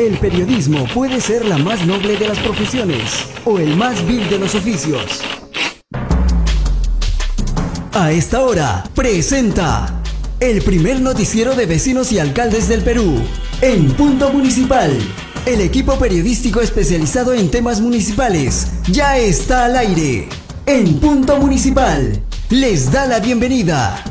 El periodismo puede ser la más noble de las profesiones o el más vil de los oficios. A esta hora, presenta el primer noticiero de vecinos y alcaldes del Perú, en Punto Municipal. El equipo periodístico especializado en temas municipales ya está al aire. En Punto Municipal, les da la bienvenida.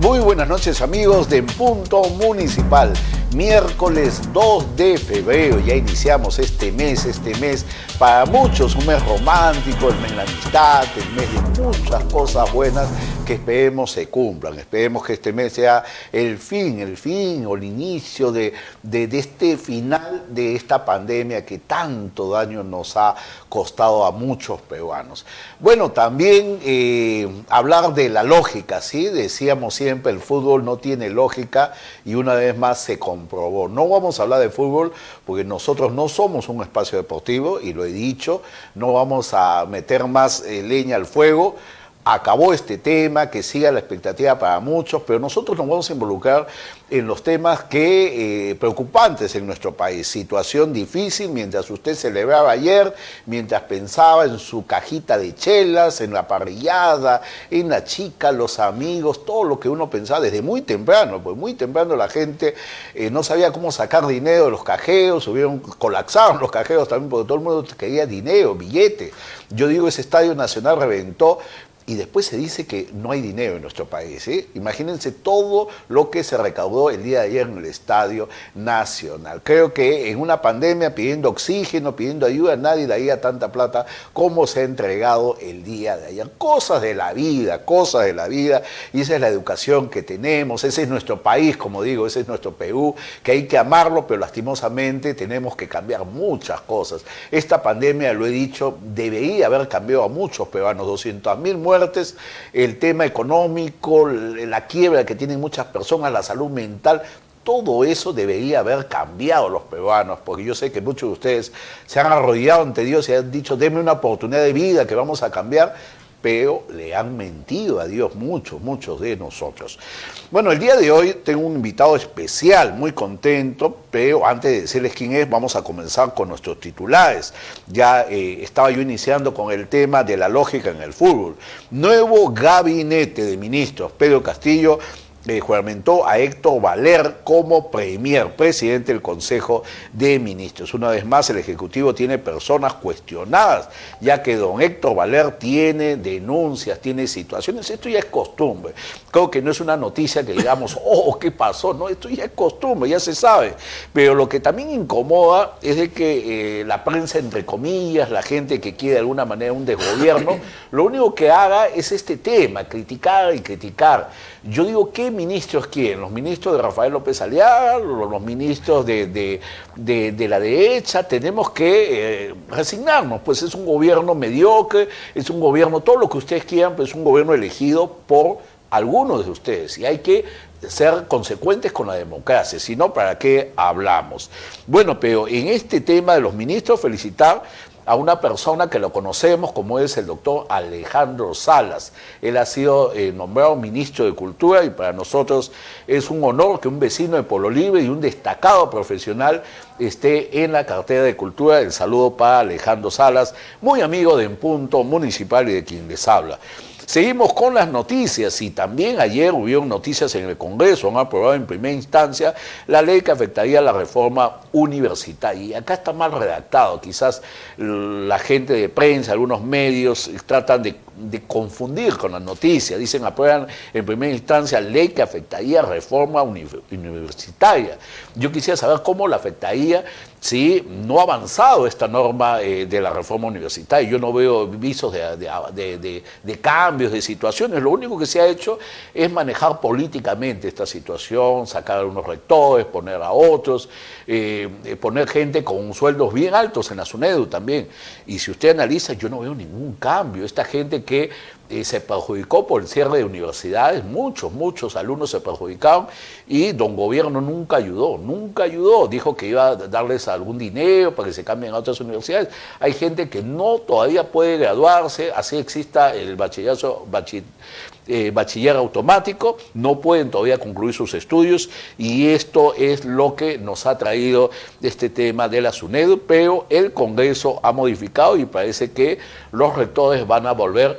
Muy buenas noches amigos de Punto Municipal miércoles 2 de febrero. Ya iniciamos este mes, este mes para muchos un mes romántico, el mes de la amistad, el mes de muchas cosas buenas que esperemos se cumplan. Esperemos que este mes sea el fin, el fin o el inicio de, de, este final de esta pandemia que tanto daño nos ha costado a muchos peruanos. Bueno, también eh, hablar de la lógica, ¿sí? Decíamos siempre, el fútbol no tiene lógica y una vez más se comprobó. No vamos a hablar de fútbol porque nosotros no somos un espacio deportivo y lo he dicho, no vamos a meter más eh, leña al fuego acabó este tema, que siga la expectativa para muchos, pero nosotros nos vamos a involucrar en los temas que eh, preocupantes en nuestro país. Situación difícil mientras usted celebraba ayer, mientras pensaba en su cajita de chelas, en la parrillada, en la chica, los amigos, todo lo que uno pensaba desde muy temprano, pues muy temprano la gente eh, no sabía cómo sacar dinero de los cajeos, hubieron, colapsaron los cajeos también porque todo el mundo quería dinero, billete. Yo digo, ese estadio nacional reventó y después se dice que no hay dinero en nuestro país. ¿eh? Imagínense todo lo que se recaudó el día de ayer en el Estadio Nacional. Creo que en una pandemia pidiendo oxígeno, pidiendo ayuda, nadie daría tanta plata como se ha entregado el día de ayer. Cosas de la vida, cosas de la vida. Y esa es la educación que tenemos, ese es nuestro país, como digo, ese es nuestro Perú, que hay que amarlo, pero lastimosamente tenemos que cambiar muchas cosas. Esta pandemia, lo he dicho, debería haber cambiado a muchos peruanos, 200 mil muertos el tema económico, la quiebra que tienen muchas personas, la salud mental, todo eso debería haber cambiado los peruanos, porque yo sé que muchos de ustedes se han arrodillado ante Dios y han dicho, denme una oportunidad de vida que vamos a cambiar, pero le han mentido a Dios muchos, muchos de nosotros. Bueno, el día de hoy tengo un invitado especial, muy contento, pero antes de decirles quién es, vamos a comenzar con nuestros titulares. Ya eh, estaba yo iniciando con el tema de la lógica en el fútbol. Nuevo gabinete de ministros, Pedro Castillo eh, juramentó a Héctor Valer como premier, presidente del Consejo de Ministros. Una vez más, el Ejecutivo tiene personas cuestionadas, ya que don Héctor Valer tiene denuncias, tiene situaciones. Esto ya es costumbre. Creo que no es una noticia que digamos, oh, ¿qué pasó? No, esto ya es costumbre, ya se sabe. Pero lo que también incomoda es de que eh, la prensa, entre comillas, la gente que quiere de alguna manera un desgobierno, lo único que haga es este tema, criticar y criticar. Yo digo, ¿qué ministros quieren? ¿Los ministros de Rafael López Aliaga? ¿Los ministros de, la derecha? Tenemos que eh, resignarnos, pues es un gobierno mediocre, es un gobierno, todo lo que ustedes quieran, pues es un gobierno elegido por algunos de ustedes y hay que ser consecuentes con la democracia, si no, ¿para qué hablamos? Bueno, pero en este tema de los ministros, felicitar a una persona que lo conocemos como es el doctor Alejandro Salas. Él ha sido eh, nombrado ministro de Cultura y para nosotros es un honor que un vecino de Polo Libre y un destacado profesional esté en la cartera de Cultura. El saludo para Alejandro Salas, muy amigo de En Punto Municipal y de quien les habla. Seguimos con las noticias y también ayer hubo noticias en el Congreso, han aprobado en primera instancia la ley que afectaría la reforma universitaria. Y acá está mal redactado, quizás la gente de prensa, algunos medios tratan de, confundir con las noticias. Dicen aprueban en primera instancia ley que afectaría reforma universitaria. Yo quisiera saber cómo la afectaría si no ha avanzado esta norma eh, de la reforma universitaria. Yo no veo visos de, cambios, de situaciones. Lo único que se ha hecho es manejar políticamente esta situación, sacar a algunos rectores, poner a otros, eh, eh, poner gente con sueldos bien altos en la SUNEDU también. Y si usted analiza, yo no veo ningún cambio. Esta gente que se perjudicó por el cierre de universidades, muchos, muchos alumnos se perjudicaron y don gobierno nunca ayudó, nunca ayudó, dijo que iba a darles algún dinero para que se cambien a otras universidades. Hay gente que no todavía puede graduarse, así exista el bachillerato, eh, bachiller automático, no pueden todavía concluir sus estudios y esto es lo que nos ha traído este tema de la SUNED, pero el Congreso ha modificado y parece que los rectores van a volver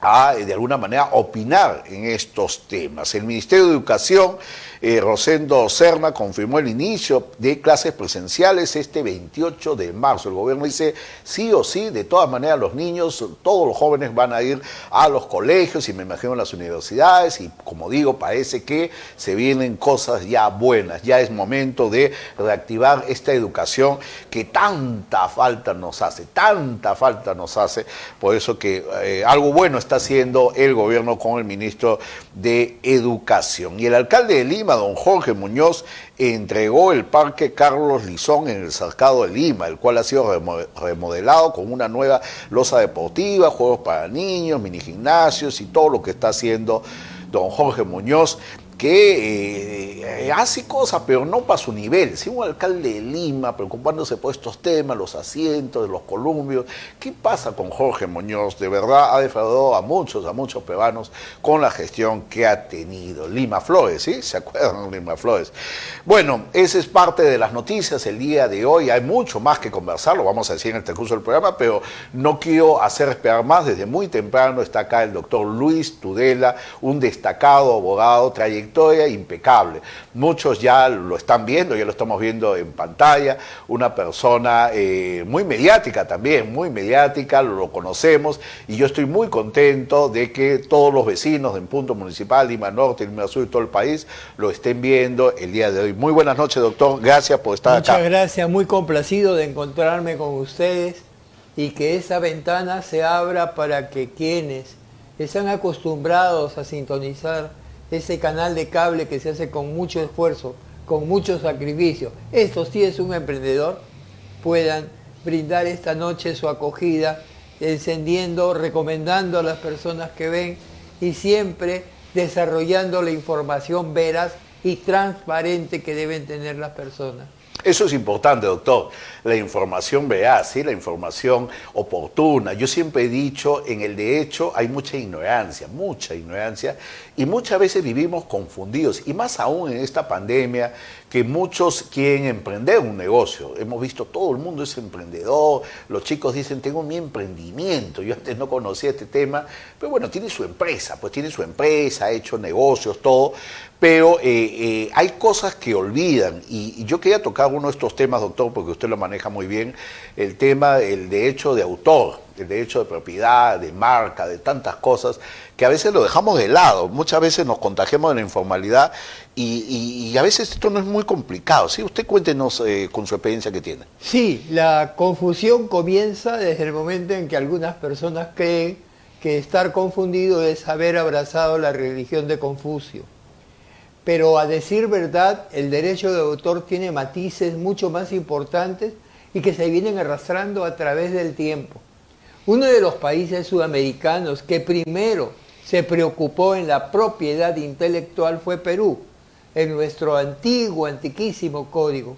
a, de alguna manera, opinar en estos temas. El Ministerio de Educación eh, Rosendo Serna confirmó el inicio de clases presenciales este 28 de marzo. El gobierno dice sí o sí, de todas maneras los niños, todos los jóvenes van a ir a los colegios y me imagino a las universidades y como digo, parece que se vienen cosas ya buenas, ya es momento de reactivar esta educación que tanta falta nos hace, tanta falta nos hace, por eso que eh, algo bueno está haciendo el gobierno con el ministro de Educación. Y el alcalde de Lima, don Jorge Muñoz, entregó el Parque Carlos Lizón en el Cercado de Lima, el cual ha sido remodelado con una nueva losa deportiva, juegos para niños, mini gimnasios y todo lo que está haciendo don Jorge Muñoz que eh, hace cosas, pero no para su nivel. Si un alcalde de Lima preocupándose por estos temas, los asientos de los columbios, ¿qué pasa con Jorge Muñoz? De verdad ha defraudado a muchos, a muchos peruanos con la gestión que ha tenido. Lima Flores, ¿sí? ¿Se acuerdan de Lima Flores? Bueno, esa es parte de las noticias el día de hoy. Hay mucho más que conversar, lo vamos a decir en el curso del programa, pero no quiero hacer esperar más. Desde muy temprano está acá el doctor Luis Tudela, un destacado abogado, trayectoria impecable. Muchos ya lo están viendo, ya lo estamos viendo en pantalla, una persona eh, muy mediática también, muy mediática, lo, conocemos y yo estoy muy contento de que todos los vecinos de Punto Municipal, Lima Norte, Lima Sur y todo el país lo estén viendo el día de hoy. Muy buenas noches, doctor, gracias por estar acá. Muchas gracias, muy complacido de encontrarme con ustedes y que esa ventana se abra para que quienes están acostumbrados a sintonizar ese canal de cable que se hace con mucho esfuerzo, con mucho sacrificio, esto sí es un emprendedor, puedan brindar esta noche su acogida, encendiendo, recomendando a las personas que ven y siempre desarrollando la información veraz y transparente que deben tener las personas. Eso es importante, doctor. La información veraz, ¿sí? la información oportuna. Yo siempre he dicho, en el derecho hay mucha ignorancia, mucha ignorancia, y muchas veces vivimos confundidos, y más aún en esta pandemia, que muchos quieren emprender un negocio. Hemos visto todo el mundo es emprendedor, los chicos dicen, tengo mi emprendimiento, yo antes no conocía este tema, pero bueno, tiene su empresa, pues tiene su empresa, ha hecho negocios, todo, pero eh, eh, hay cosas que olvidan, y, yo quería tocar uno de estos temas, doctor, porque usted lo maneja muy bien, el tema del derecho de autor, el derecho de propiedad, de marca, de tantas cosas, que a veces lo dejamos de lado, muchas veces nos contagiamos de la informalidad y, a veces esto no es muy complicado. ¿sí? Usted cuéntenos eh, con su experiencia que tiene. Sí, la confusión comienza desde el momento en que algunas personas creen que estar confundido es haber abrazado la religión de Confucio. Pero a decir verdad, el derecho de autor tiene matices mucho más importantes y que se vienen arrastrando a través del tiempo. Uno de los países sudamericanos que primero se preocupó en la propiedad intelectual fue Perú, en nuestro antiguo, antiquísimo código,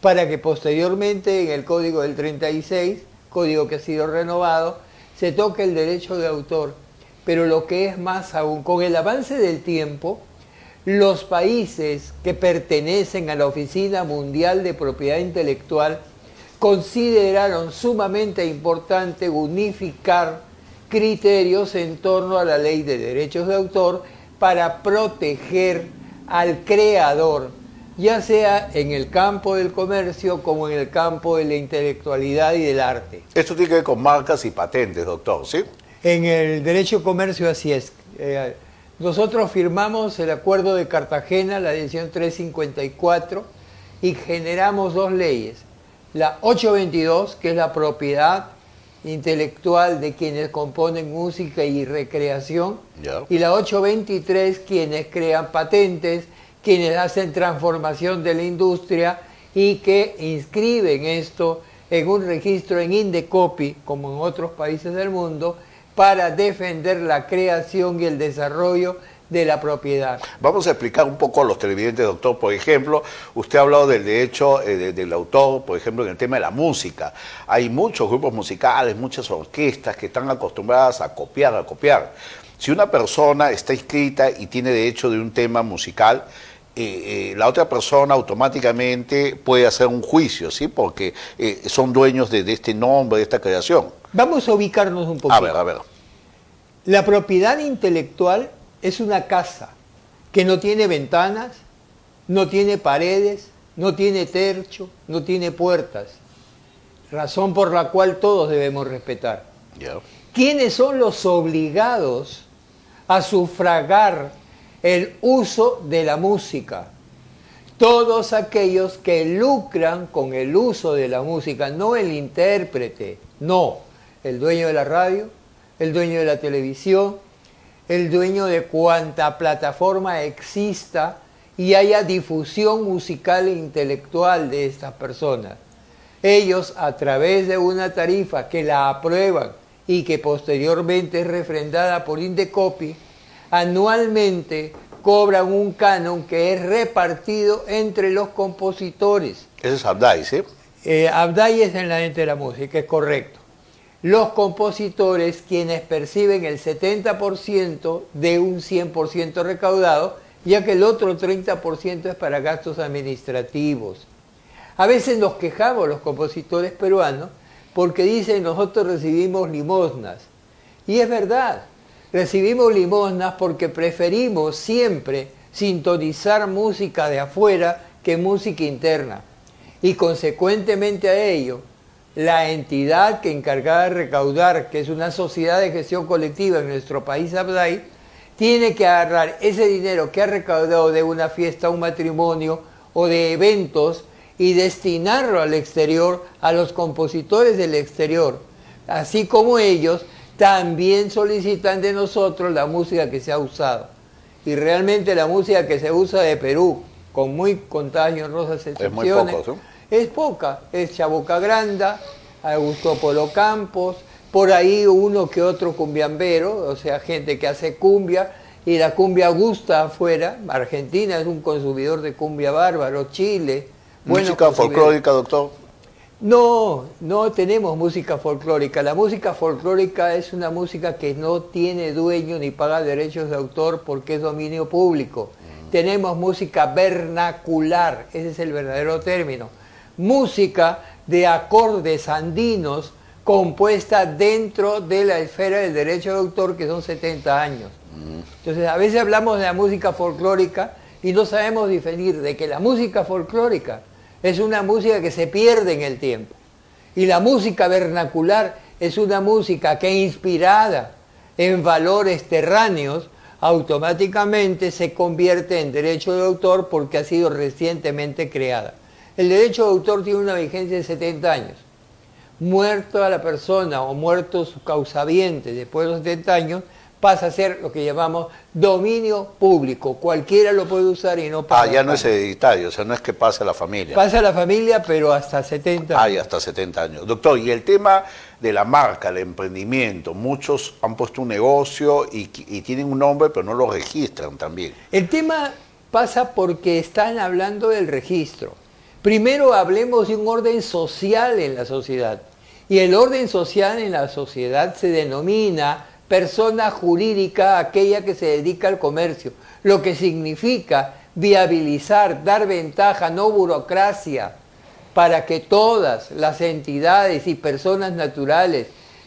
para que posteriormente en el código del 36, código que ha sido renovado, se toque el derecho de autor. Pero lo que es más aún, con el avance del tiempo, los países que pertenecen a la Oficina Mundial de Propiedad Intelectual consideraron sumamente importante unificar criterios en torno a la ley de derechos de autor para proteger al creador, ya sea en el campo del comercio como en el campo de la intelectualidad y del arte. Esto tiene que ver con marcas y patentes, doctor, ¿sí? En el derecho comercio así es. Eh, nosotros firmamos el Acuerdo de Cartagena, la edición 354, y generamos dos leyes. La 822, que es la propiedad intelectual de quienes componen música y recreación, y la 823, quienes crean patentes, quienes hacen transformación de la industria y que inscriben esto en un registro en Indecopi, como en otros países del mundo, para defender la creación y el desarrollo de la propiedad. Vamos a explicar un poco a los televidentes, doctor. Por ejemplo, usted ha hablado del derecho eh, del autor, por ejemplo, en el tema de la música. Hay muchos grupos musicales, muchas orquestas que están acostumbradas a copiar, a copiar Si una persona está inscrita y tiene derecho de un tema musical, eh, eh, la otra persona automáticamente puede hacer un juicio, ¿sí? Porque eh, son dueños de, de, este nombre, de esta creación. Vamos a ubicarnos un poco. A ver, a ver. La propiedad intelectual es una casa que no tiene ventanas, no tiene paredes, no tiene tercho, no tiene puertas. Razón por la cual todos debemos respetar. Yeah. ¿Quiénes son los obligados a sufragar el uso de la música? Todos aquellos que lucran con el uso de la música, no el intérprete, no, el dueño de la radio, el dueño de la televisión, el dueño de cuanta plataforma exista y haya difusión musical e intelectual de estas personas. Ellos, a través de una tarifa que la aprueban y que posteriormente es refrendada por Indecopi, anualmente cobran un canon que es repartido entre los compositores. Ese es Abdai, ¿sí? Eh, Abdai es en la gente de la música, es correcto. Los compositores quienes perciben el 70% de un 100% recaudado, ya que el otro 30% es para gastos administrativos. A veces nos quejamos los compositores peruanos porque dicen nosotros recibimos limosnas. Y es verdad, recibimos limosnas porque preferimos siempre sintonizar música de afuera que música interna. Y consecuentemente a ello, la entidad que encargada de recaudar, que es una sociedad de gestión colectiva en nuestro país, Abdai, tiene que agarrar ese dinero que ha recaudado de una fiesta, un matrimonio o de eventos y destinarlo al exterior, a los compositores del exterior, así como ellos también solicitan de nosotros la música que se ha usado. Y realmente la música que se usa de Perú, con muy contadas y honrosas excepciones, Es muy poco, ¿sí? es poca. Es Chaboca Granda, Augusto Polo Campos, por ahí uno que otro cumbiambero, o sea, gente que hace cumbia, y la cumbia gusta afuera. Argentina es un consumidor de cumbia bárbaro, Chile. Música folclórica, doctor. No, no tenemos música folclórica. La música folclórica es una música que no tiene dueño ni paga derechos de autor porque es dominio público. Tenemos música vernacular, ese es el verdadero término. Música de acordes andinos compuesta dentro de la esfera del derecho de autor que son 70 años. Entonces a veces hablamos de la música folclórica y no sabemos diferir de que la música folclórica es una música que se pierde en el tiempo. Y la música vernacular es una música que inspirada en valores terráneos, automáticamente se convierte en derecho de autor porque ha sido recientemente creada. El derecho de autor tiene una vigencia de 70 años. Muerto a la persona o muerto su causaviente después de los 70 años, pasa a ser lo que llamamos dominio público. Cualquiera lo puede usar y no paga. Ah, ya no es hereditario, o sea, no es que pase a la familia. Pasa a la familia, pero hasta 70 Ah, años. ya hasta 70 años. Doctor, y el tema de la marca, el emprendimiento, muchos han puesto un negocio y, y tienen un nombre, pero no lo registran también. El tema pasa porque están hablando del registro. Primero hablemos de un orden social en la sociedad. Y el orden social en la sociedad se denomina persona jurídica aquella que se dedica al comercio, lo que significa viabilizar, dar ventaja, no burocracia, para que todas las entidades y personas naturales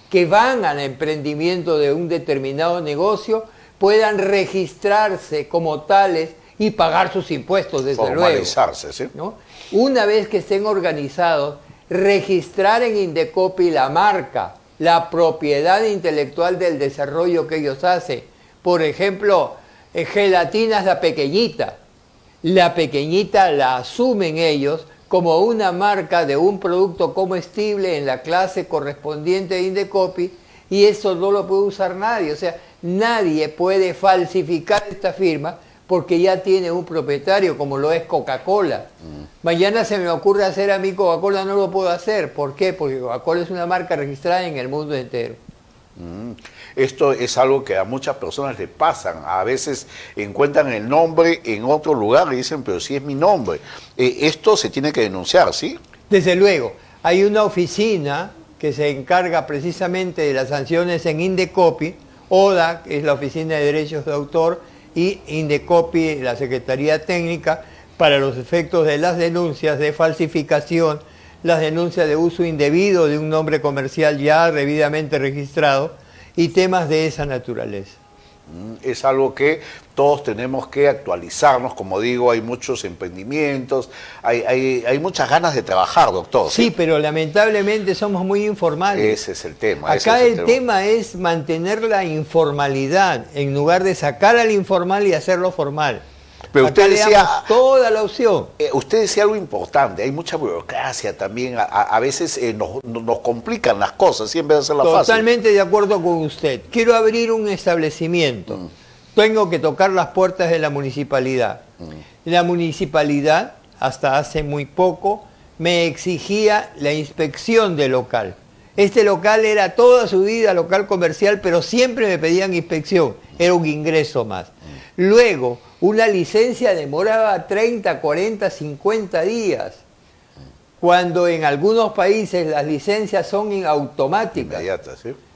que van al emprendimiento de un determinado negocio puedan registrarse como tales y pagar sus impuestos, desde luego. ¿sí? ¿no? Una vez que estén organizados, registrar en Indecopi la marca, la propiedad intelectual del desarrollo que ellos hacen. Por ejemplo, eh, gelatinas la pequeñita. La pequeñita la asumen ellos como una marca de un producto comestible en la clase correspondiente de Indecopi y eso no lo puede usar nadie. O sea, nadie puede falsificar esta firma porque ya tiene un propietario como lo es Coca-Cola. Mañana se me ocurre hacer a mí Coca-Cola, no lo puedo hacer. ¿Por qué? Porque Coca-Cola es una marca registrada en el mundo entero. Mm. Esto es algo que a muchas personas le pasan. A veces encuentran el nombre en otro lugar y dicen, pero si es mi nombre. Eh, esto se tiene que denunciar, ¿sí? Desde luego, hay una oficina que se encarga precisamente de las sanciones en Indecopi, ODA, que es la Oficina de Derechos de Autor, y Indecopi, la Secretaría Técnica, para los efectos de las denuncias de falsificación, las denuncias de uso indebido de un nombre comercial ya debidamente registrado y temas de esa naturaleza. Mm, es algo que todos tenemos que actualizarnos, como digo, hay muchos emprendimientos, hay, hay, muchas ganas de trabajar, doctor. Sí, pero lamentablemente somos muy informales. Ese es el tema. Acá el, tema. es mantener la informalidad en lugar de sacar al informal y hacerlo formal. Pero usted decía toda la opción. Eh, usted decía algo importante, hay mucha burocracia también, a, veces eh, nos, complican las cosas, vez de hacerla fácil. Totalmente de acuerdo con usted. Quiero abrir un establecimiento. Mm. Tengo que tocar las puertas de la municipalidad. Mm. La municipalidad, hasta hace muy poco, me exigía la inspección del local. Este local era toda su vida local comercial, pero siempre me pedían inspección. Era un ingreso más. Luego, una licencia demoraba 30, 40, 50 días, cuando en algunos países las licencias son automáticas.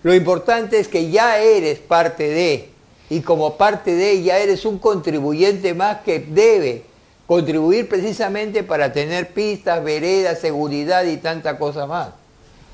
Lo importante es que ya eres parte de, y como parte de, ya eres un contribuyente más que debe contribuir precisamente para tener pistas, veredas, seguridad y tanta cosa más.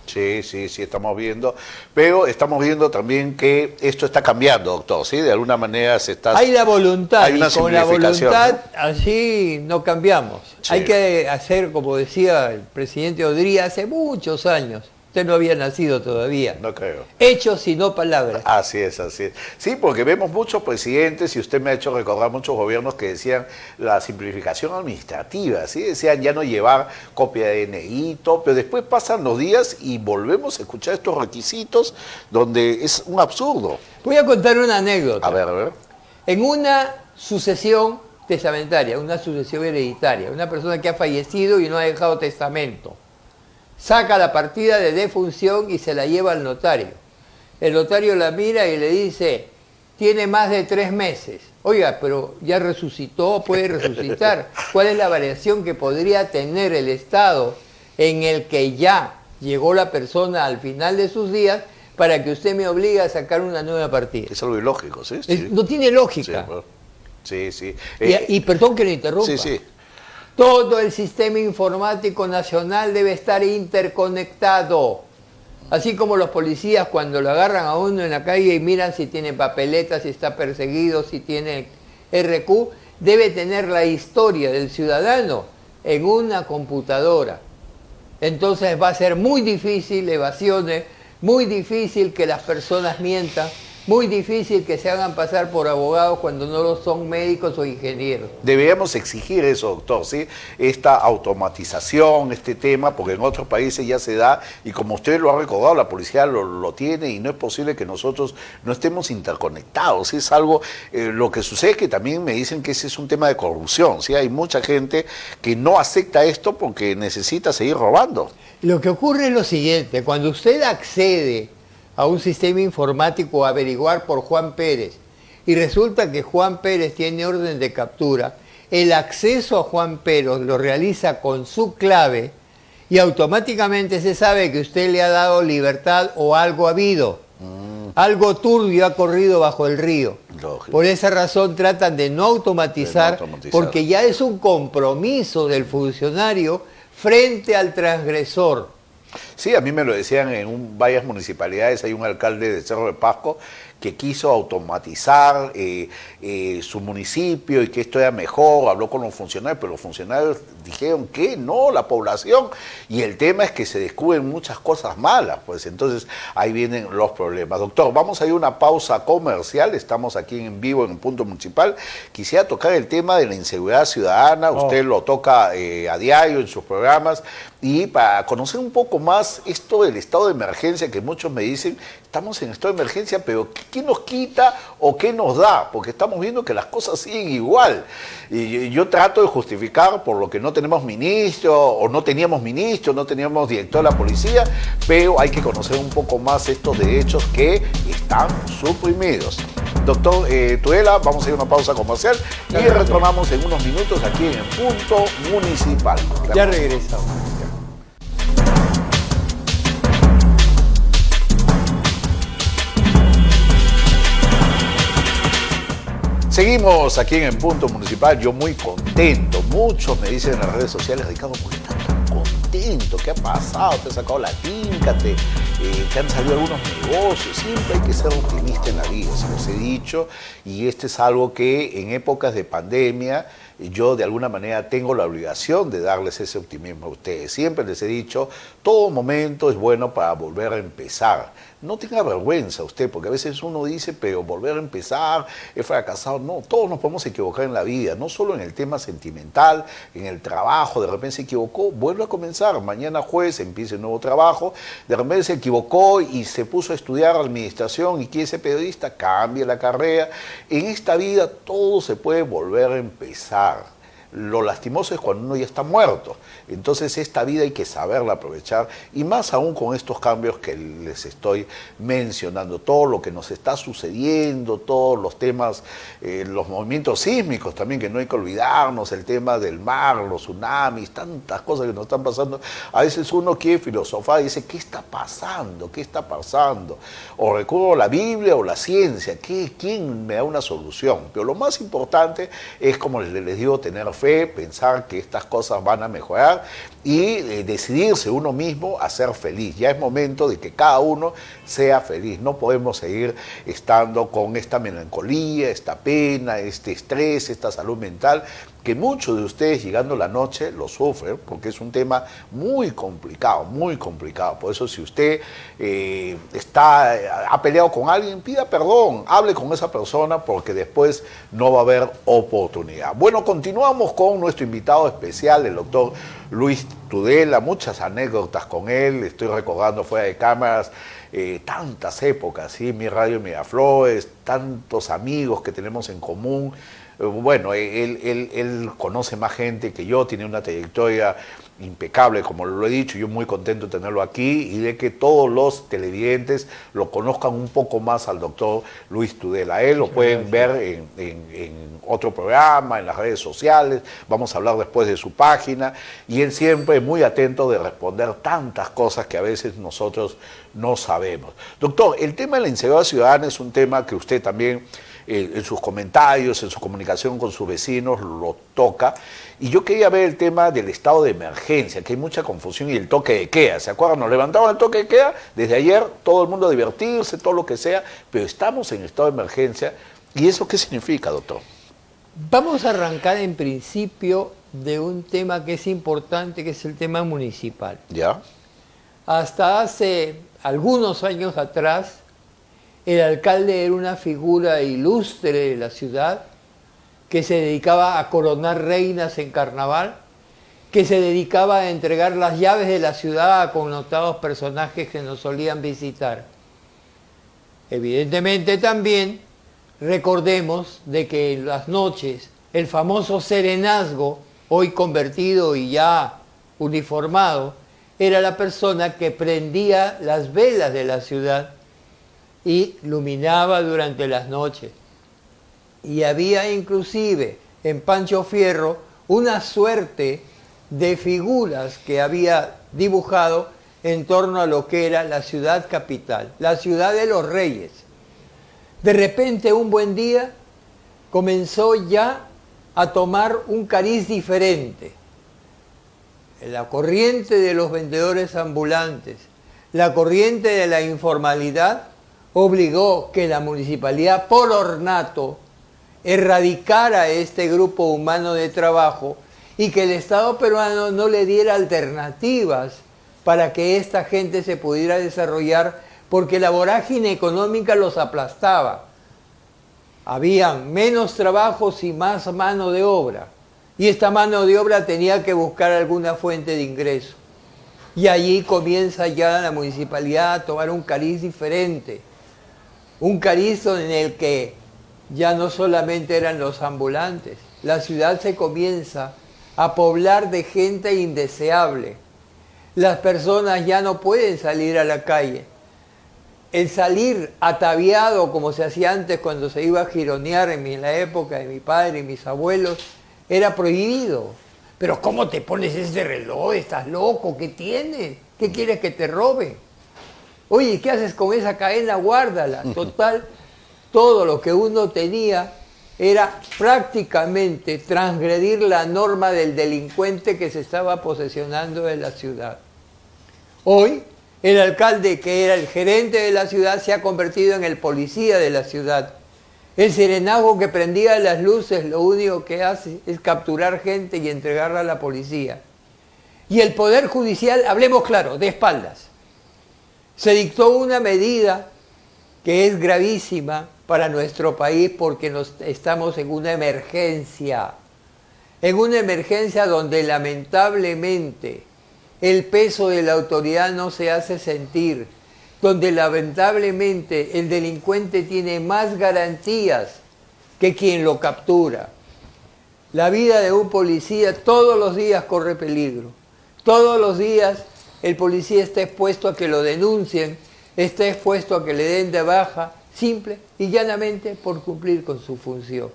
Sí, sí, sí, estamos viendo, pero estamos viendo también que esto está cambiando, doctor, ¿sí? De alguna manera se está... Hay la voluntad, hay una y con la voluntad así no cambiamos. Hay que hacer, como decía el presidente Odría hace muchos años, Usted no había nacido todavía. No creo. Hechos y no palabras. Así es, así es. Sí, porque vemos muchos presidentes y usted me ha hecho recordar muchos gobiernos que decían la simplificación administrativa, ¿sí? Decían ya no llevar copia de DNI, todo, pero después pasan los días y volvemos a escuchar estos requisitos donde es un absurdo. Voy a contar una anécdota. A ver, a ver. En una sucesión testamentaria, una sucesión hereditaria, una persona que ha fallecido y no ha dejado testamento saca la partida de defunción y se la lleva al notario. El notario la mira y le dice, tiene más de tres meses. Oiga, pero ya resucitó, puede resucitar. ¿Cuál es la variación que podría tener el Estado en el que ya llegó la persona al final de sus días para que usted me obligue a sacar una nueva partida? Es algo ilógico, ¿sí? no tiene lógica. Sí, sí. y, eh, y, perdón que le interrumpa. Sí, sí. Todo el sistema informático nacional debe estar interconectado. Así como los policías cuando lo agarran a uno en la calle y miran si tiene papeletas, si está perseguido, si tiene RQ, debe tener la historia del ciudadano en una computadora. Entonces va a ser muy difícil evasiones, muy difícil que las personas mientan, muy difícil que se hagan pasar por abogados cuando no lo son médicos o ingenieros. Deberíamos exigir eso, doctor, ¿sí? Esta automatización, este tema, porque en otros países ya se da, y como usted lo ha recordado, la policía lo, tiene, y no es posible que nosotros no estemos interconectados. Es algo, eh, lo que sucede es que también me dicen que ese es un tema de corrupción, ¿sí? Hay mucha gente que no acepta esto porque necesita seguir robando. Lo que ocurre es lo siguiente, cuando usted accede a un sistema informático a averiguar por Juan Pérez y resulta que Juan Pérez tiene orden de captura, el acceso a Juan Pérez lo realiza con su clave y automáticamente se sabe que usted le ha dado libertad o algo ha habido. Mm. Algo turbio ha corrido bajo el río. Por esa razón tratan de no, automatizar, porque ya es un compromiso del funcionario frente al transgresor. Sí, a mí me lo decían en varias municipalidades, hay un alcalde de Cerro de Pasco que quiso automatizar eh, eh, su municipio y que esto era mejor, habló con los funcionarios, pero los funcionarios dijeron que no, la población. Y el tema es que se descubren muchas cosas malas, pues entonces ahí vienen los problemas. Doctor, vamos a ir a una pausa comercial, estamos aquí en vivo en el punto municipal. Quisiera tocar el tema de la inseguridad ciudadana, oh. usted lo toca eh, a diario en sus programas, y para conocer un poco más esto del estado de emergencia, que muchos me dicen, estamos en estado de emergencia, pero ¿qué nos quita o qué nos da? Porque estamos viendo que las cosas siguen igual. Y yo trato de justificar por lo que no tenemos ministro o no teníamos ministro, no teníamos director de la policía, pero hay que conocer un poco más estos derechos que están suprimidos. Doctor eh, Tuela, vamos a ir a una pausa comercial y retornamos en unos minutos aquí en el punto municipal. Ya regresamos. Seguimos aquí en el punto municipal, yo muy contento. Muchos me dicen en las redes sociales, Ricardo, ¿por qué estás tan contento? ¿Qué ha pasado? ¿Te has sacado la tinta? ¿Te, eh, han salido algunos negocios? Siempre hay que ser optimista en la vida, se los he dicho. Y este es algo que en épocas de pandemia yo de alguna manera tengo la obligación de darles ese optimismo a ustedes. Siempre les he dicho, todo momento es bueno para volver a empezar. No tenga vergüenza usted, porque a veces uno dice, pero volver a empezar, he fracasado. No, todos nos podemos equivocar en la vida, no solo en el tema sentimental, en el trabajo, de repente se equivocó, vuelve a comenzar. Mañana jueves empieza un nuevo trabajo, de repente se equivocó y se puso a estudiar administración y quiere ser periodista, cambie la carrera. En esta vida todo se puede volver a empezar. Lo lastimoso es cuando uno ya está muerto. Entonces esta vida hay que saberla aprovechar y más aún con estos cambios que les estoy mencionando, todo lo que nos está sucediendo, todos los temas, eh, los movimientos sísmicos también que no hay que olvidarnos, el tema del mar, los tsunamis, tantas cosas que nos están pasando. A veces uno quiere filosofar y dice, ¿qué está pasando? ¿Qué está pasando? O recurro la Biblia o la ciencia, ¿Qué, ¿quién me da una solución? Pero lo más importante es, como les digo, tener fe pensar que estas cosas van a mejorar y eh, decidirse uno mismo a ser feliz. Ya es momento de que cada uno sea feliz. No podemos seguir estando con esta melancolía, esta pena, este estrés, esta salud mental que muchos de ustedes llegando la noche lo sufren, porque es un tema muy complicado, muy complicado. Por eso si usted eh, está, ha peleado con alguien, pida perdón, hable con esa persona, porque después no va a haber oportunidad. Bueno, continuamos con nuestro invitado especial, el doctor Luis Tudela, muchas anécdotas con él, estoy recordando fuera de cámaras. Eh, tantas épocas, ¿sí? mi radio Miraflores, tantos amigos que tenemos en común, bueno, él, él, conoce más gente que yo, tiene una trayectoria impecable, como lo he dicho, yo muy contento de tenerlo aquí y de que todos los televidentes lo conozcan un poco más al doctor Luis Tudela. Él lo pueden ver en, otro programa, en las redes sociales, vamos a hablar después de su página y él siempre muy atento de responder tantas cosas que a veces nosotros no sabemos. Doctor, el tema de la inseguridad ciudadana es un tema que usted también eh, en sus comentarios, en su comunicación con sus vecinos, lo toca. Y yo quería ver el tema del estado de emergencia, que hay mucha confusión, y el toque de queda. ¿Se acuerdan? Nos levantaban el toque de queda, desde ayer todo el mundo a divertirse, todo lo que sea, pero estamos en estado de emergencia. ¿Y eso qué significa, doctor? Vamos a arrancar en principio de un tema que es importante, que es el tema municipal. ¿Ya? Hasta hace algunos años atrás, el alcalde era una figura ilustre de la ciudad que se dedicaba a coronar reinas en carnaval, que se dedicaba a entregar las llaves de la ciudad a connotados personajes que nos solían visitar. Evidentemente también recordemos de que en las noches el famoso serenazgo, hoy convertido y ya uniformado, era la persona que prendía las velas de la ciudad y iluminaba durante las noches. Y había inclusive en Pancho Fierro una suerte de figuras que había dibujado en torno a lo que era la ciudad capital, la ciudad de los reyes. De repente un buen día comenzó ya a tomar un cariz diferente. La corriente de los vendedores ambulantes, la corriente de la informalidad obligó que la municipalidad por ornato erradicara este grupo humano de trabajo y que el Estado peruano no le diera alternativas para que esta gente se pudiera desarrollar porque la vorágine económica los aplastaba. Habían menos trabajos y más mano de obra. Y esta mano de obra tenía que buscar alguna fuente de ingreso. Y allí comienza ya la municipalidad a tomar un cariz diferente un carizo en el que ya no solamente eran los ambulantes, la ciudad se comienza a poblar de gente indeseable. Las personas ya no pueden salir a la calle. El salir ataviado como se hacía antes cuando se iba a gironear en la época de mi padre y mis abuelos, era prohibido. Pero ¿cómo te pones ese reloj? ¿Estás loco? ¿Qué tienes? ¿Qué quieres que te roben? Oye, ¿qué haces con esa cadena? Guárdala. Total, todo lo que uno tenía era prácticamente transgredir la norma del delincuente que se estaba posesionando de la ciudad. Hoy, el alcalde, que era el gerente de la ciudad, se ha convertido en el policía de la ciudad. El serenazgo que prendía las luces lo único que hace es capturar gente y entregarla a la policía. Y el Poder Judicial, hablemos claro, de espaldas. Se dictó una medida que es gravísima para nuestro país porque nos, estamos en una emergencia, en una emergencia donde lamentablemente el peso de la autoridad no se hace sentir, donde lamentablemente el delincuente tiene más garantías que quien lo captura. La vida de un policía todos los días corre peligro, todos los días el policía está expuesto a que lo denuncien, está expuesto a que le den de baja, simple y llanamente por cumplir con su función.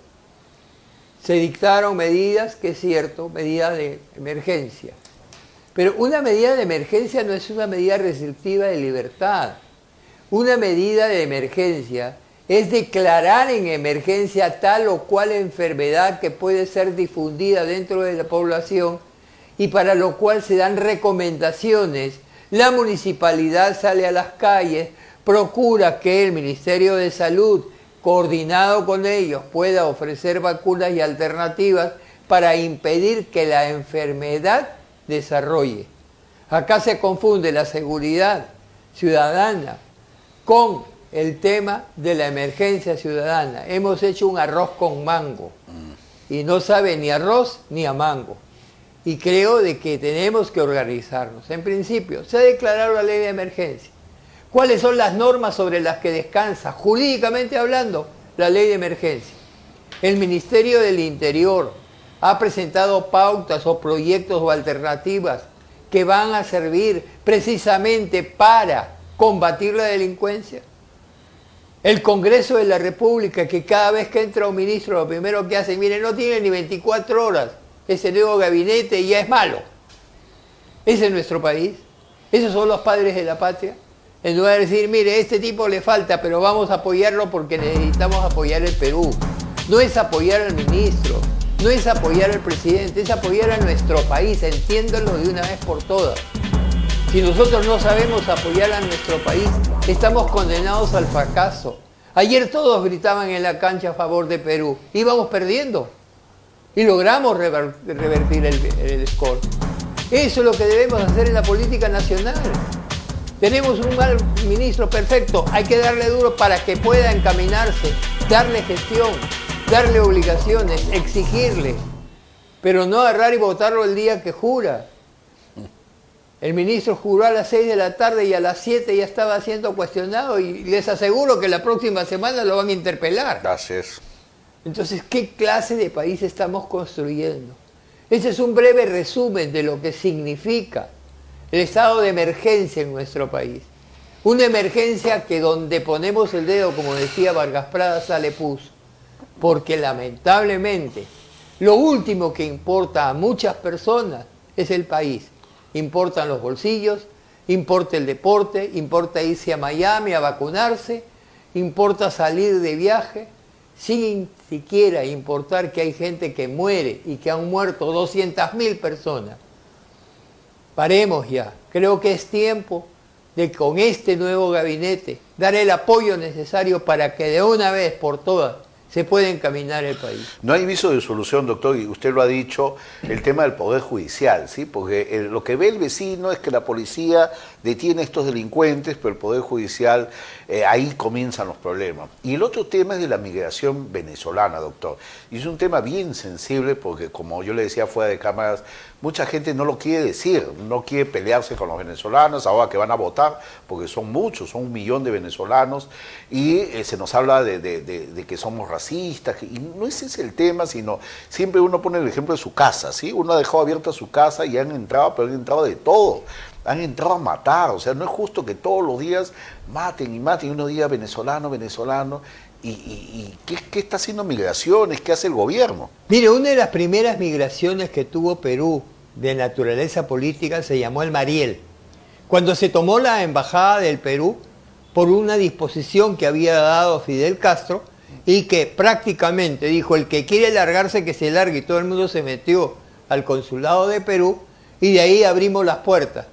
Se dictaron medidas, que es cierto, medidas de emergencia. Pero una medida de emergencia no es una medida restrictiva de libertad. Una medida de emergencia es declarar en emergencia tal o cual enfermedad que puede ser difundida dentro de la población y para lo cual se dan recomendaciones. La municipalidad sale a las calles, procura que el Ministerio de Salud, coordinado con ellos, pueda ofrecer vacunas y alternativas para impedir que la enfermedad desarrolle. Acá se confunde la seguridad ciudadana con el tema de la emergencia ciudadana. Hemos hecho un arroz con mango y no sabe ni arroz ni a mango y creo de que tenemos que organizarnos. En principio, se ha declarado la ley de emergencia. ¿Cuáles son las normas sobre las que descansa, jurídicamente hablando, la ley de emergencia? El Ministerio del Interior ha presentado pautas o proyectos o alternativas que van a servir precisamente para combatir la delincuencia. El Congreso de la República, que cada vez que entra un ministro, lo primero que hace, mire, no tiene ni 24 horas ese nuevo gabinete ya es malo. Ese es nuestro país. Esos son los padres de la patria. En lugar de decir, mire, este tipo le falta, pero vamos a apoyarlo porque necesitamos apoyar el Perú. No es apoyar al ministro, no es apoyar al presidente, es apoyar a nuestro país, entiéndanlo de una vez por todas. Si nosotros no sabemos apoyar a nuestro país, estamos condenados al fracaso. Ayer todos gritaban en la cancha a favor de Perú, íbamos perdiendo y logramos revertir el, score. Eso es lo que debemos hacer en la política nacional. Tenemos un mal ministro perfecto, hay que darle duro para que pueda encaminarse, darle gestión, darle obligaciones, exigirle, pero no agarrar y votarlo el día que jura. El ministro juró a las 6 de la tarde y a las 7 ya estaba siendo cuestionado y les aseguro que la próxima semana lo van a interpelar. Gracias. Entonces, ¿qué clase de país estamos construyendo? Ese es un breve resumen de lo que significa el estado de emergencia en nuestro país. Una emergencia que donde ponemos el dedo, como decía Vargas Prada, sale pus. Porque lamentablemente lo último que importa a muchas personas es el país. Importan los bolsillos, importa el deporte, importa irse a Miami a vacunarse, importa salir de viaje, sin siquiera importar que hay gente que muere y que han muerto 200.000 personas. Paremos ya. Creo que es tiempo de con este nuevo gabinete dar el apoyo necesario para que de una vez por todas se pueda encaminar el país. No hay viso de solución, doctor, y usted lo ha dicho, el tema del Poder Judicial, ¿sí? Porque lo que ve el vecino es que la policía detiene a estos delincuentes, pero el Poder Judicial, eh, ahí comienzan los problemas. Y el otro tema es de la migración venezolana, doctor. Y es un tema bien sensible porque, como yo le decía fuera de cámaras, mucha gente no lo quiere decir, no quiere pelearse con los venezolanos, ahora que van a votar, porque son muchos, son un millón de venezolanos, y eh, se nos habla de, de, que somos racistas, y no ese es el tema, sino siempre uno pone el ejemplo de su casa, ¿sí? Uno ha dejado abierta su casa y han entrado, pero han entrado de todo han entrado a matar, o sea, no es justo que todos los días maten y maten, y uno diga venezolano, venezolano, y, ¿qué, está haciendo migraciones? ¿Qué hace el gobierno? Mire, una de las primeras migraciones que tuvo Perú de naturaleza política se llamó el Mariel. Cuando se tomó la embajada del Perú por una disposición que había dado Fidel Castro y que prácticamente dijo el que quiere largarse que se largue y todo el mundo se metió al consulado de Perú y de ahí abrimos las puertas.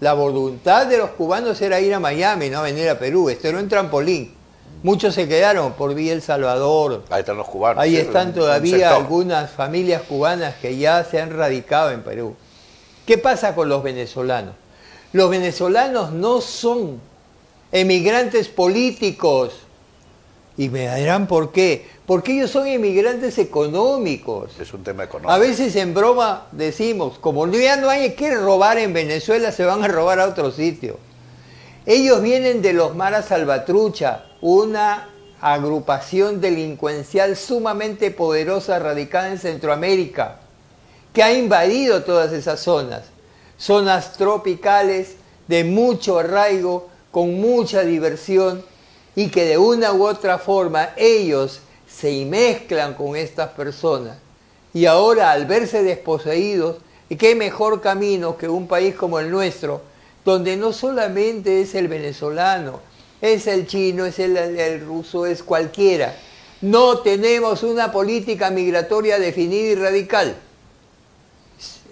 La voluntad de los cubanos era ir a Miami, no venir a Perú. Esto era un trampolín. Muchos se quedaron por Vía El Salvador. Ahí están los cubanos. Ahí están todavía algunas familias cubanas que ya se han radicado en Perú. ¿Qué pasa con los venezolanos? Los venezolanos no son emigrantes políticos. Y me dirán por qué. Porque ellos son inmigrantes económicos. Es un tema económico. A veces en broma decimos, como ya no hay que robar en Venezuela, se van a robar a otro sitio. Ellos vienen de los Maras Salvatrucha, una agrupación delincuencial sumamente poderosa radicada en Centroamérica, que ha invadido todas esas zonas, zonas tropicales de mucho arraigo, con mucha diversión, y que de una u otra forma ellos se mezclan con estas personas. Y ahora al verse desposeídos, qué mejor camino que un país como el nuestro, donde no solamente es el venezolano, es el chino, es el, ruso, es cualquiera. No tenemos una política migratoria definida y radical.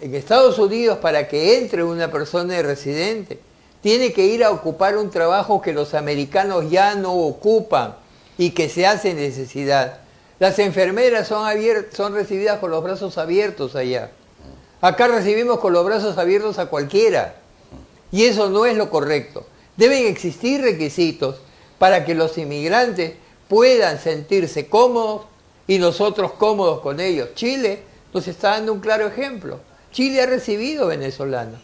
En Estados Unidos, para que entre una persona residente, tiene que ir a ocupar un trabajo que los americanos ya no ocupan y que se hace necesidad. Las enfermeras son, son recibidas con los brazos abiertos allá. Acá recibimos con los brazos abiertos a cualquiera. Y eso no es lo correcto. Deben existir requisitos para que los inmigrantes puedan sentirse cómodos y nosotros cómodos con ellos. Chile nos está dando un claro ejemplo. Chile ha recibido venezolanos,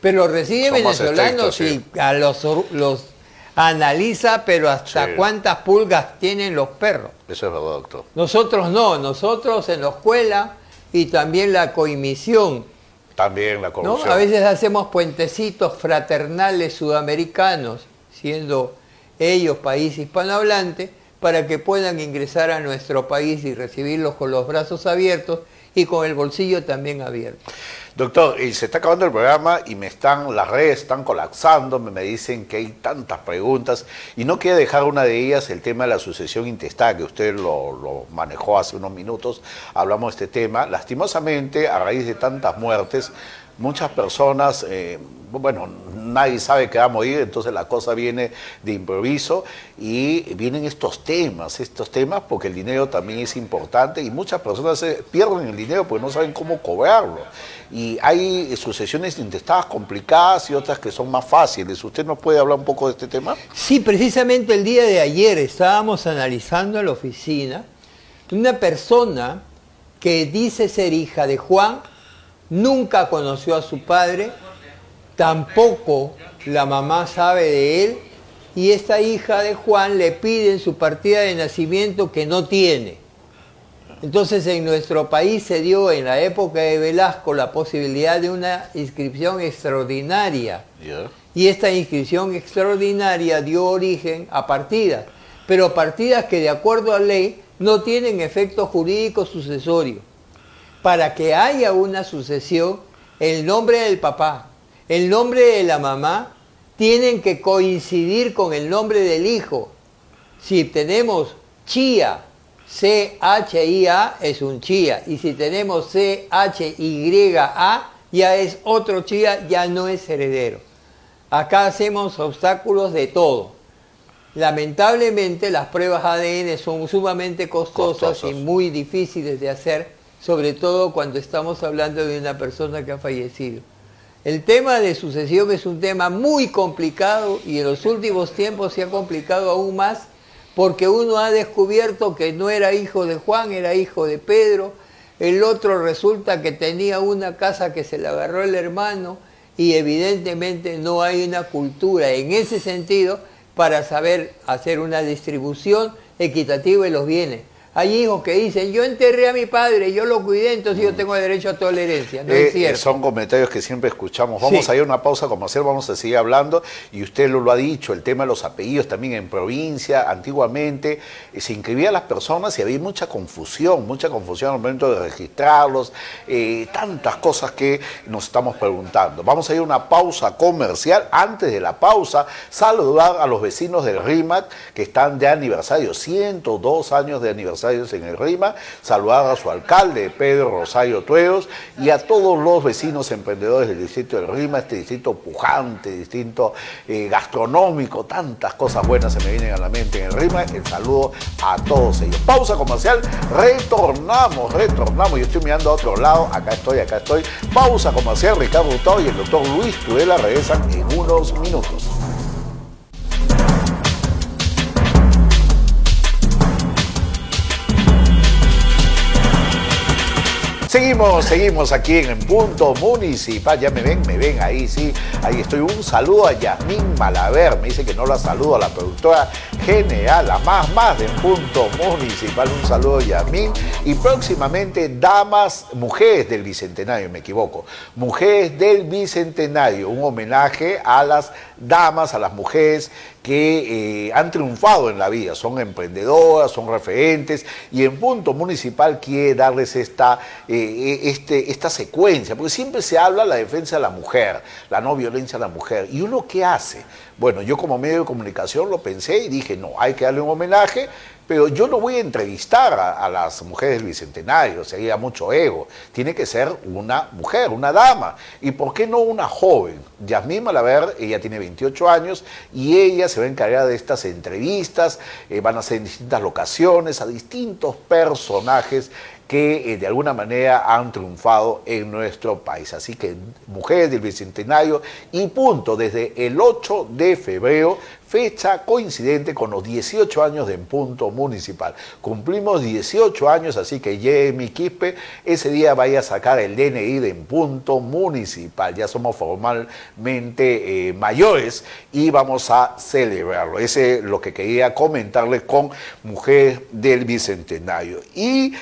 pero recibe venezolanos y a los, los analiza, pero hasta cuántas pulgas tienen los perros. Eso es verdad, doctor. Nosotros no, nosotros en la escuela y también la coimisión también la corrupción. A veces hacemos puentecitos fraternales sudamericanos, siendo ellos país hispanohablante, para que puedan ingresar a nuestro país y recibirlos con los brazos abiertos y con el bolsillo también abierto. Doctor, y se está acabando el programa y me están, las redes están colapsando, me, dicen que hay tantas preguntas y no quiero dejar una de ellas el tema de la sucesión intestada, que usted lo, lo manejó hace unos minutos, hablamos de este tema. Lastimosamente, a raíz de tantas muertes, muchas personas, eh, bueno, nadie sabe que va a morir, entonces la cosa viene de improviso y vienen estos temas, estos temas porque el dinero también es importante y muchas personas pierden el dinero porque no saben cómo cobrarlo. Y hay sucesiones intestadas complicadas y otras que son más fáciles. ¿Usted nos puede hablar un poco de este tema? Sí, precisamente el día de ayer estábamos analizando en la oficina una persona que dice ser hija de Juan, nunca conoció a su padre, tampoco la mamá sabe de él, y esta hija de Juan le pide en su partida de nacimiento que no tiene. Entonces en nuestro país se dio en la época de Velasco la posibilidad de una inscripción extraordinaria. Y esta inscripción extraordinaria dio origen a partidas, pero partidas que de acuerdo a ley no tienen efecto jurídico sucesorio para que haya una sucesión, el nombre del papá, el nombre de la mamá, tienen que coincidir con el nombre del hijo. Si tenemos Chía, C-H-I-A, es un Chía. Y si tenemos C-H-Y-A, ya es otro Chía, ya no es heredero. Acá hacemos obstáculos de todo. Lamentablemente las pruebas ADN son sumamente costosas y muy difíciles de hacer sobre todo cuando estamos hablando de una persona que ha fallecido. El tema de sucesión es un tema muy complicado y en los últimos tiempos se ha complicado aún más porque uno ha descubierto que no era hijo de Juan, era hijo de Pedro, el otro resulta que tenía una casa que se le agarró el hermano y evidentemente no hay una cultura en ese sentido para saber hacer una distribución equitativa de los bienes. Hay hijos que dicen, yo enterré a mi padre, yo lo cuidé, entonces yo tengo derecho a toda la herencia. No es cierto. son comentarios que siempre escuchamos. Vamos Sí. a ir a una pausa comercial, vamos a seguir hablando. Y usted lo, lo ha dicho, el tema de los apellidos también en provincia, antiguamente eh, se inscribían las personas y había mucha confusión, mucha confusión al momento de registrarlos, eh, tantas cosas que nos estamos preguntando. Vamos a ir a una pausa comercial. Antes de la pausa, saludar a los vecinos del RIMAC que están de aniversario, 102 años de en el RIMAC. Saludar a su alcalde, Pedro Rosario Tueros, y a todos los vecinos emprendedores del distrito del RIMAC, este distrito pujante, distrito eh, gastronómico, tantas cosas buenas se me vienen a la mente en el RIMAC. El saludo a todos ellos. Pausa comercial, retornamos, retornamos. Yo estoy mirando a otro lado, acá estoy, acá estoy. Pausa comercial, Ricardo Hurtado y el doctor Luis Tudela regresan en unos minutos. Seguimos, seguimos aquí en punto municipal. Ya me ven, me ven ahí, sí. Ahí estoy. Un saludo a Yasmín Malaver. Me dice que no la saludo a la productora general, la más más del punto municipal. Un saludo, Yasmín. Y próximamente, damas, mujeres del bicentenario, me equivoco. Mujeres del bicentenario. Un homenaje a las damas, a las mujeres que eh, han triunfado en la vida, son emprendedoras, son referentes y en punto municipal quiere darles esta, eh, este, esta secuencia, porque siempre se habla la defensa de la mujer, la no violencia a la mujer. ¿Y uno qué hace? Bueno, yo como medio de comunicación lo pensé y dije, no, hay que darle un homenaje, pero yo no voy a entrevistar a, a las mujeres del Bicentenario, sería mucho ego. Tiene que ser una mujer, una dama. ¿Y por qué no una joven? Yasmín Malaver, ella tiene 28 años y ella se va a encargar de estas entrevistas, eh, van a ser en distintas locaciones, a distintos personajes que eh, de alguna manera han triunfado en nuestro país. Así que mujeres del Bicentenario y punto, desde el 8 de febrero, fecha coincidente con los 18 años de En Punto Municipal. Cumplimos 18 años, así que Jeremy Quispe ese día vaya a sacar el DNI de En Punto Municipal. Ya somos formalmente eh, mayores y vamos a celebrarlo. Ese es lo que quería comentarles con Mujeres del Bicentenario. Y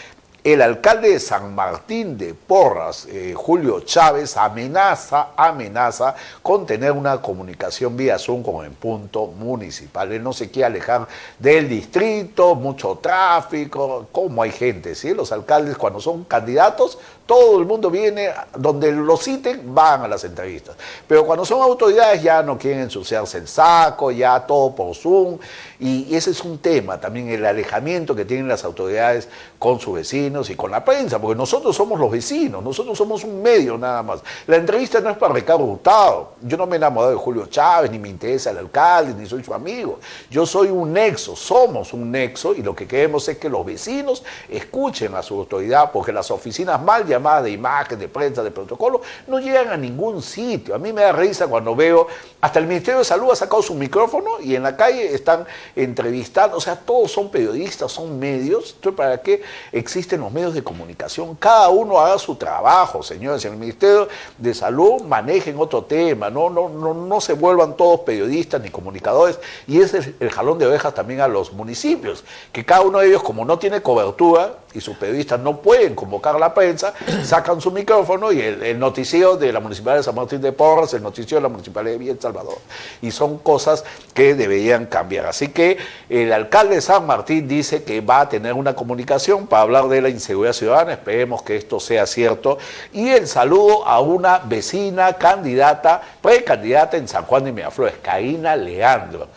el alcalde de San Martín de Porras, eh, Julio Chávez, amenaza, amenaza con tener una comunicación vía Zoom con el punto municipal. Él no se quiere alejar del distrito, mucho tráfico, como hay gente, ¿sí? Los alcaldes cuando son candidatos, todo el mundo viene, donde los citen, van a las entrevistas. Pero cuando son autoridades ya no quieren ensuciarse el saco, ya todo por Zoom. Y ese es un tema también, el alejamiento que tienen las autoridades con sus vecinos y con la prensa, porque nosotros somos los vecinos, nosotros somos un medio nada más. La entrevista no es para Ricardo Hurtado. Yo no me he enamorado de Julio Chávez, ni me interesa el alcalde, ni soy su amigo. Yo soy un nexo, somos un nexo, y lo que queremos es que los vecinos escuchen a su autoridad, porque las oficinas mal llamadas de imagen, de prensa, de protocolo, no llegan a ningún sitio. A mí me da risa cuando veo, hasta el Ministerio de Salud ha sacado su micrófono y en la calle están entrevistando, o sea, todos son periodistas, son medios. Entonces, ¿para qué existen los medios de comunicación? Cada uno haga su trabajo, señores. En el Ministerio de Salud manejen otro tema, no, no, no, no se vuelvan todos periodistas ni comunicadores. Y ese es el jalón de ovejas también a los municipios, que cada uno de ellos, como no tiene cobertura y sus periodistas no pueden convocar a la prensa, sacan su micrófono y el, noticiero de la Municipalidad de San Martín de Porras, el noticiero de la Municipalidad de Villa Salvador. Y son cosas que deberían cambiar. Así que el alcalde de San Martín dice que va a tener una comunicación para hablar de la inseguridad ciudadana. Esperemos que esto sea cierto. Y el saludo a una vecina candidata, precandidata en San Juan de Miraflores, Caína Leandro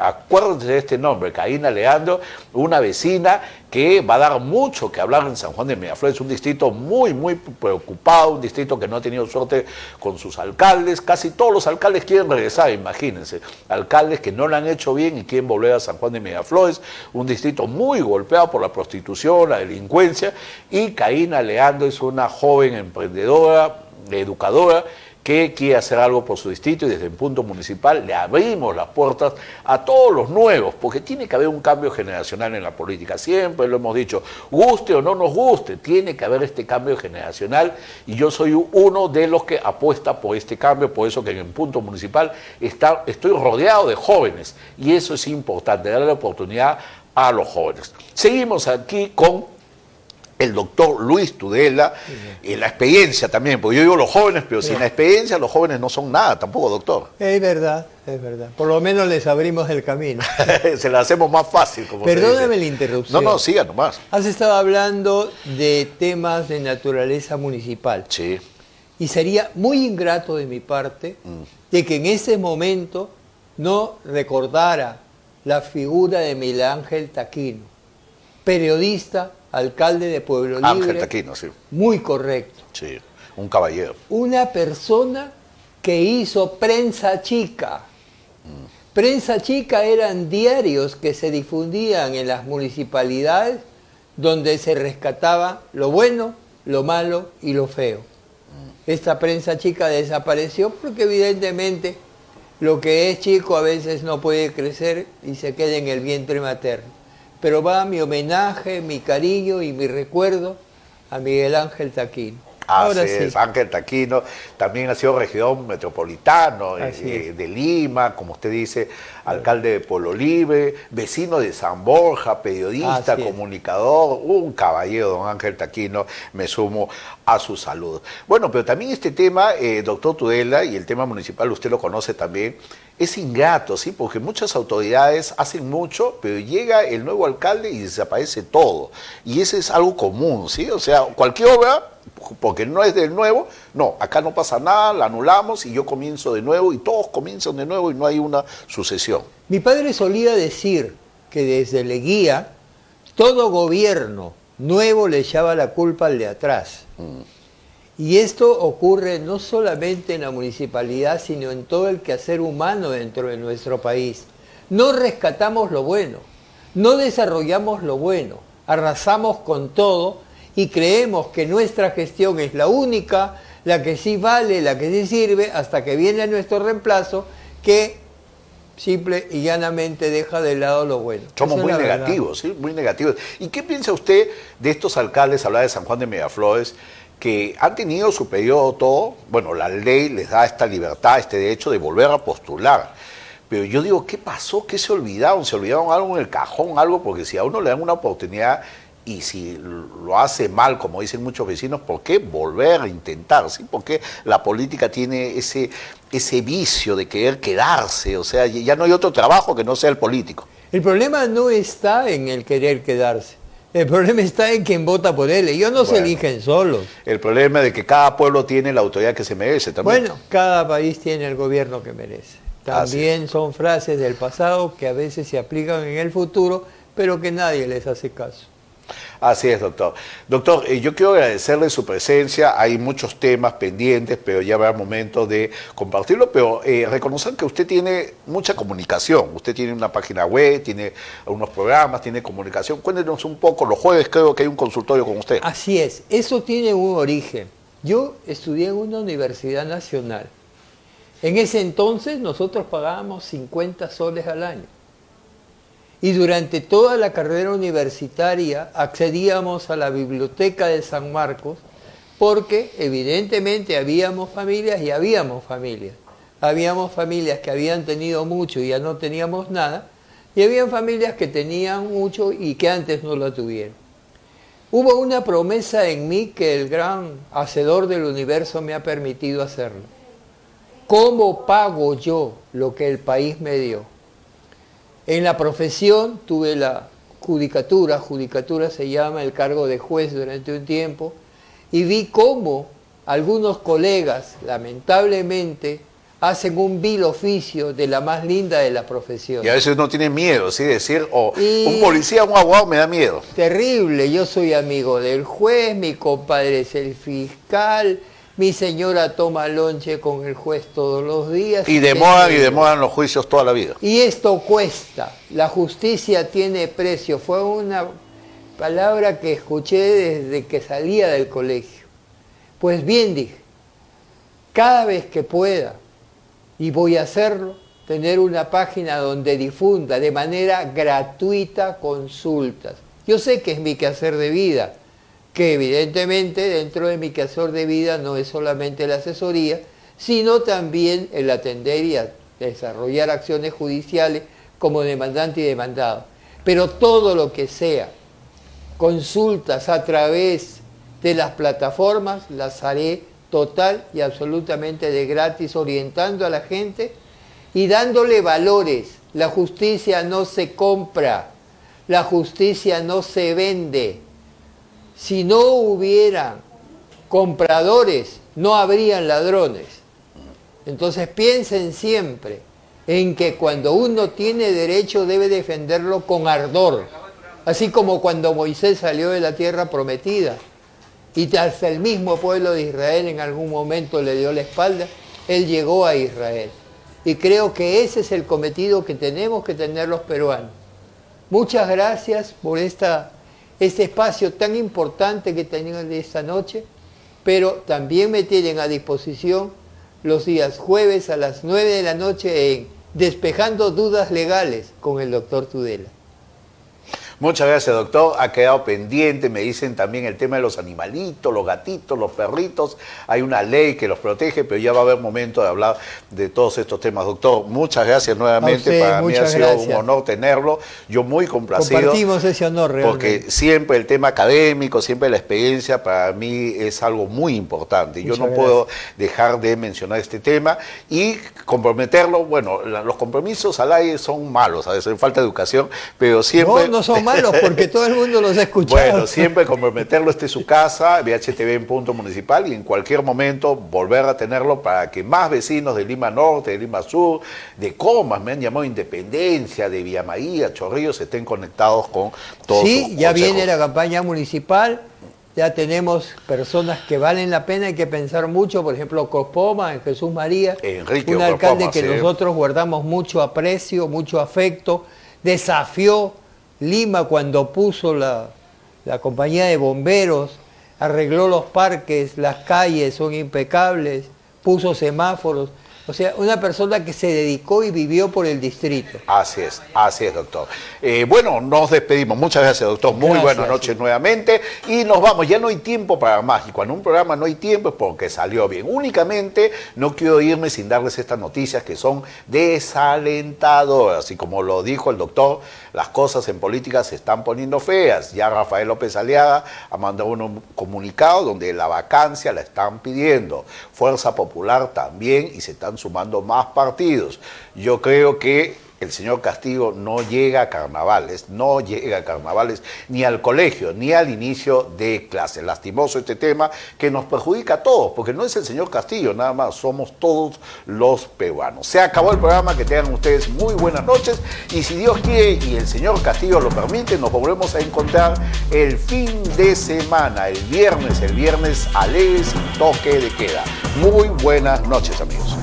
acuérdense de este nombre, Caína Leandro, una vecina que va a dar mucho que hablar en San Juan de Miraflores, un distrito muy, muy preocupado, un distrito que no ha tenido suerte con sus alcaldes, casi todos los alcaldes quieren regresar, imagínense, alcaldes que no lo han hecho bien y quieren volver a San Juan de Miraflores, un distrito muy golpeado por la prostitución, la delincuencia, y Caína Leandro es una joven emprendedora, educadora, que quiere hacer algo por su distrito y desde el punto municipal le abrimos las puertas a todos los nuevos, porque tiene que haber un cambio generacional en la política. Siempre lo hemos dicho, guste o no nos guste, tiene que haber este cambio generacional y yo soy uno de los que apuesta por este cambio, por eso que en el punto municipal está, estoy rodeado de jóvenes y eso es importante, darle oportunidad a los jóvenes. Seguimos aquí con el doctor Luis Tudela, y la experiencia también, porque yo digo los jóvenes, pero sin la experiencia los jóvenes no son nada tampoco, doctor. Es verdad, es verdad. Por lo menos les abrimos el camino. se lo hacemos más fácil, como Perdóname la interrupción. No, no, siga nomás. Has estado hablando de temas de naturaleza municipal. Sí. Y sería muy ingrato de mi parte mm. de que en ese momento no recordara la figura de Miguel Ángel Taquino, periodista alcalde de Pueblo Libre. Ángel Taquino, sí. Muy correcto. Sí, un caballero. Una persona que hizo prensa chica. Mm. Prensa chica eran diarios que se difundían en las municipalidades donde se rescataba lo bueno, lo malo y lo feo. Mm. Esta prensa chica desapareció porque evidentemente lo que es chico a veces no puede crecer y se queda en el vientre materno pero va mi homenaje, mi cariño y mi recuerdo a Miguel Ángel Taquino. Así es, Ángel Taquino también ha sido regidor metropolitano eh, de Lima, como usted dice, alcalde de Polo Libre, vecino de San Borja, periodista, comunicador, un caballero, don Ángel Taquino, me sumo a su salud. Bueno, pero también este tema, eh, doctor Tudela, y el tema municipal, usted lo conoce también, es ingrato, ¿sí? Porque muchas autoridades hacen mucho, pero llega el nuevo alcalde y desaparece todo. Y ese es algo común, ¿sí? O sea, cualquier obra, porque no es del nuevo, no, acá no pasa nada, la anulamos y yo comienzo de nuevo y todos comienzan de nuevo y no hay una sucesión. Mi padre solía decir que desde Leguía todo gobierno nuevo le echaba la culpa al de atrás. Mm. Y esto ocurre no solamente en la municipalidad, sino en todo el quehacer humano dentro de nuestro país. No rescatamos lo bueno, no desarrollamos lo bueno, arrasamos con todo y creemos que nuestra gestión es la única, la que sí vale, la que sí sirve, hasta que viene nuestro reemplazo que simple y llanamente deja de lado lo bueno. Somos muy negativos, ¿sí? Muy negativos. ¿Y qué piensa usted de estos alcaldes, habla de San Juan de Miraflores, que han tenido su periodo todo, bueno, la ley les da esta libertad, este derecho de volver a postular. Pero yo digo, ¿qué pasó? ¿Qué se olvidaron? ¿Se olvidaron algo en el cajón, algo? Porque si a uno le dan una oportunidad y si lo hace mal, como dicen muchos vecinos, ¿por qué volver a intentar? ¿sí? Porque la política tiene ese, ese vicio de querer quedarse, o sea, ya no hay otro trabajo que no sea el político. El problema no está en el querer quedarse. El problema está en quien vota por él. Ellos no se eligen solos. El problema es de que cada pueblo tiene la autoridad que se merece también. Bueno, cada país tiene el gobierno que merece. También son frases del pasado que a veces se aplican en el futuro, pero que nadie les hace caso. Así es, doctor. Doctor, eh, yo quiero agradecerle su presencia. Hay muchos temas pendientes, pero ya habrá momento de compartirlo. Pero eh, reconocer que usted tiene mucha comunicación. Usted tiene una página web, tiene algunos programas, tiene comunicación. Cuéntenos un poco. Los jueves creo que hay un consultorio con usted. Así es. Eso tiene un origen. Yo estudié en una universidad nacional. En ese entonces nosotros pagábamos 50 soles al año y durante toda la carrera universitaria accedíamos a la biblioteca de San Marcos porque evidentemente habíamos familias y habíamos familias. Habíamos familias que habían tenido mucho y ya no teníamos nada, y habían familias que tenían mucho y que antes no lo tuvieron. Hubo una promesa en mí que el gran hacedor del universo me ha permitido hacerlo. ¿Cómo pago yo lo que el país me dio? En la profesión tuve la judicatura, judicatura se llama el cargo de juez durante un tiempo, y vi cómo algunos colegas, lamentablemente, hacen un vil oficio de la más linda de la profesión. Y a veces no tienen miedo, ¿sí? Decir, o un policía, un abogado me da miedo. Terrible, yo soy amigo del juez, mi compadre es el fiscal, mi señora toma lonche con el juez todos los días. Y demoran y demoran los juicios toda la vida. Y esto cuesta. La justicia tiene precio. Fue una palabra que escuché desde que salía del colegio. Pues bien dije, cada vez que pueda, y voy a hacerlo, tener una página donde difunda de manera gratuita consultas. Yo sé que es mi quehacer de vida, que evidentemente dentro de mi quehacer de vida no es solamente la asesoría, sino también el atender y desarrollar acciones judiciales como demandante y demandado. Pero todo lo que sea consultas a través de las plataformas, las haré total y absolutamente de gratis, orientando a la gente y dándole valores. La justicia no se compra, la justicia no se vende. Si no hubiera compradores, no habrían ladrones. Entonces piensen siempre en que cuando uno tiene derecho debe defenderlo con ardor, así como cuando Moisés salió de la tierra prometida y hasta el mismo pueblo de Israel en algún momento le dio la espalda, él llegó a Israel. Y creo que ese es el cometido que tenemos que tener los peruanos. Muchas gracias por esta, este espacio tan importante que tenían esta noche, pero también me tienen a disposición los días jueves a las 9 de la noche en Despejando Dudas Legales con el doctor Tudela. Muchas gracias, doctor. Ha quedado pendiente, me dicen también el tema de los animalitos, los gatitos, los perritos. Hay una ley que los protege, pero ya va a haber momento de hablar de todos estos temas. Doctor, muchas gracias nuevamente. Para mí ha sido un honor tenerlo. Yo muy complacido. Compartimos ese honor realmente. Porque siempre el tema académico, siempre la experiencia, para mí es algo muy importante. Yo no puedo dejar de mencionar este tema y comprometerlo. Bueno, los compromisos al aire son malos, a veces falta educación, pero siempre... No, no son porque todo el mundo los ha escuchado. Bueno, siempre comprometerlo, este es su casa, VHTV en punto municipal y en cualquier momento volver a tenerlo para que más vecinos de Lima Norte, de Lima Sur, de Comas, me han llamado Independencia, de Villa María, Chorrillos, estén conectados con todos. Sí, ya viene la campaña municipal ya tenemos personas que valen la pena, hay que pensar mucho, por ejemplo, Copoma, en Jesús María, un alcalde que nosotros guardamos mucho aprecio, mucho afecto, desafió Lima cuando puso la, compañía de bomberos, arregló los parques, las calles son impecables, puso semáforos. O sea, una persona que se dedicó y vivió por el distrito. Así es, así es, doctor. Eh, bueno, nos despedimos. Muchas gracias, doctor. Muy buenas noches nuevamente. Y nos vamos. Ya no hay tiempo para más. Y cuando un programa no hay tiempo es porque salió bien. Únicamente no quiero irme sin darles estas noticias que son desalentadoras. Y como lo dijo el doctor, las cosas en política se están poniendo feas. Ya Rafael López Aliaga ha mandado un comunicado donde la vacancia la están pidiendo. Fuerza Popular también y se están sumando más partidos. Yo creo que el señor Castillo no llega a carnavales, no llega a carnavales ni al colegio, ni al inicio de clase. Lastimoso este tema que nos perjudica a todos, porque no es el señor Castillo, nada más, somos todos los peruanos. Se acabó el programa, que tengan ustedes muy buenas noches y si Dios quiere y el señor Castillo lo permite, nos volvemos a encontrar el fin de semana, el viernes, el viernes alegre sin toque de queda. Muy buenas noches amigos.